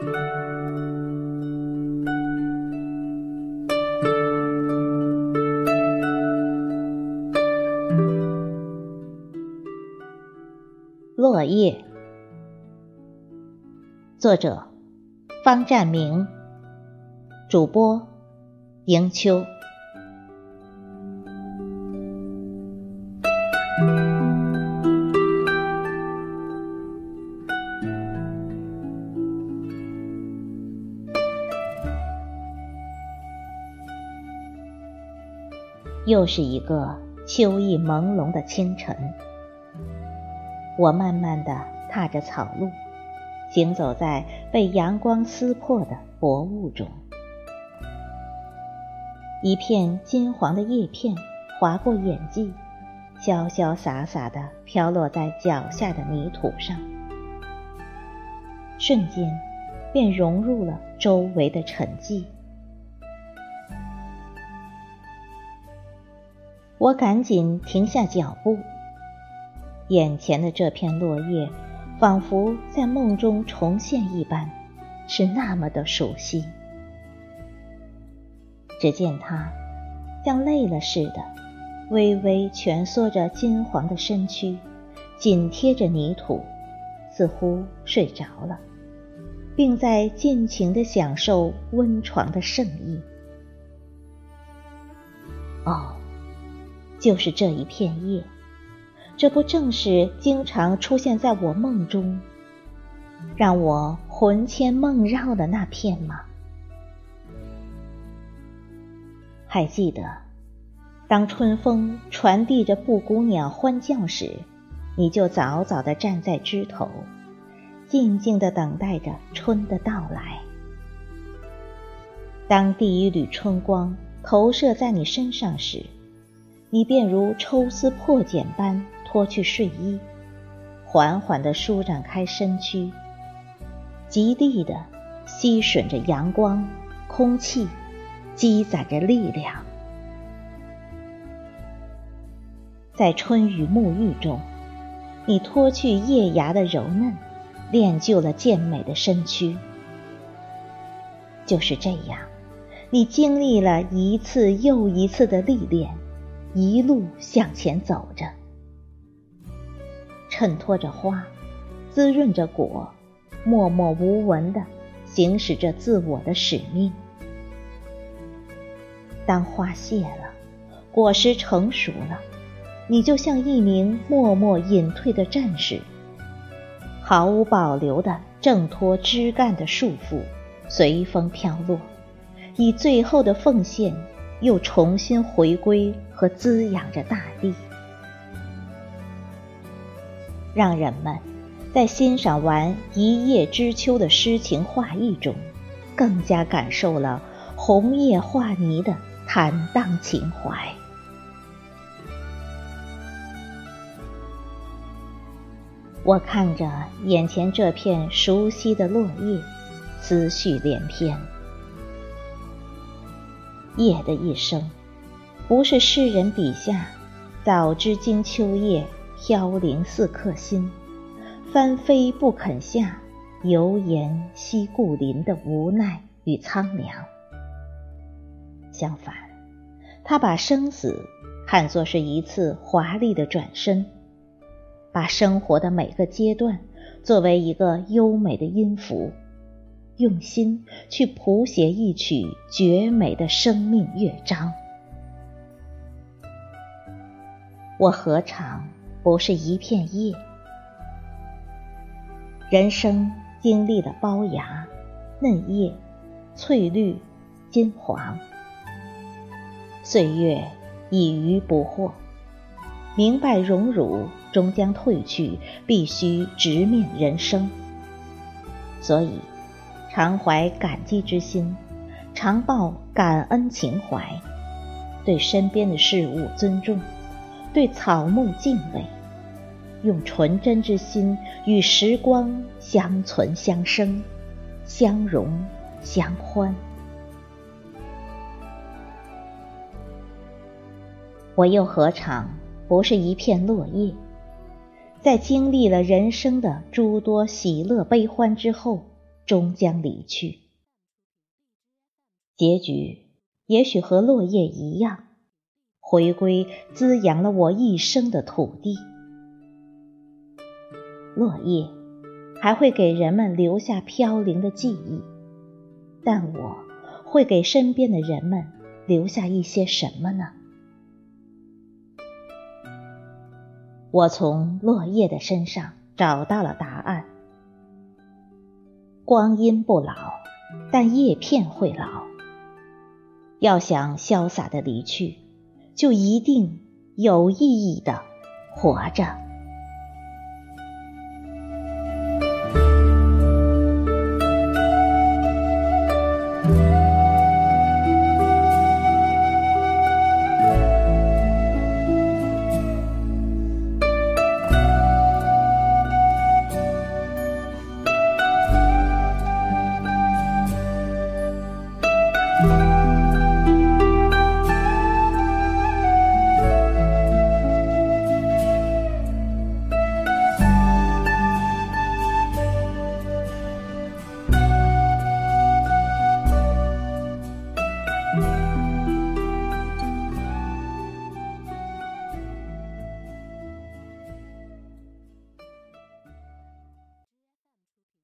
落叶，作者方占明，主播迎秋。又是一个秋意朦胧的清晨。我慢慢地踏着草路，行走在被阳光撕破的薄雾中。一片金黄的叶片划过眼际，潇潇洒洒地飘落在脚下的泥土上，瞬间便融入了周围的沉寂。我赶紧停下脚步。眼前的这片落叶，仿佛在梦中重现一般，是那么的熟悉。只见它像累了似的，微微蜷缩着金黄的身躯，紧贴着泥土，似乎睡着了，并在尽情地享受温床的圣意。哦，就是这一片叶。这不正是经常出现在我梦中，让我魂牵梦绕的那片吗？还记得，当春风传递着布谷鸟欢叫时，你就早早的站在枝头，静静的等待着春的到来。当第一缕春光投射在你身上时，你便如抽丝破茧般。脱去睡衣，缓缓地舒展开身躯，极地的吸吮着阳光、空气，积攒着力量。在春雨沐浴中，你脱去叶芽的柔嫩，练就了健美的身躯。就是这样，你经历了一次又一次的历练，一路向前走着。衬托着花，滋润着果，默默无闻的行使着自我的使命。当花谢了，果实成熟了，你就像一名默默隐退的战士，毫无保留的挣脱枝干的束缚，随风飘落，以最后的奉献，又重新回归和滋养着大地。让人们在欣赏完一叶知秋的诗情画意中，更加感受了红叶化泥的坦荡情怀。我看着眼前这片熟悉的落叶，思绪连篇。叶的一生，不是诗人笔下早知经秋叶。飘零似客心，翻飞不肯下，犹言惜故林的无奈与苍凉。相反，他把生死看作是一次华丽的转身，把生活的每个阶段作为一个优美的音符，用心去谱写一曲绝美的生命乐章。我何尝？不是一片叶，人生经历了包芽、嫩叶、翠绿、金黄，岁月已于不惑，明白荣辱终将褪去，必须直面人生。所以，常怀感激之心，常抱感恩情怀，对身边的事物尊重，对草木敬畏。用纯真之心与时光相存相生，相融相欢。我又何尝不是一片落叶，在经历了人生的诸多喜乐悲欢之后，终将离去，结局也许和落叶一样，回归滋养了我一生的土地。落叶还会给人们留下飘零的记忆，但我会给身边的人们留下一些什么呢？我从落叶的身上找到了答案。光阴不老，但叶片会老。要想潇洒的离去，就一定有意义的活着。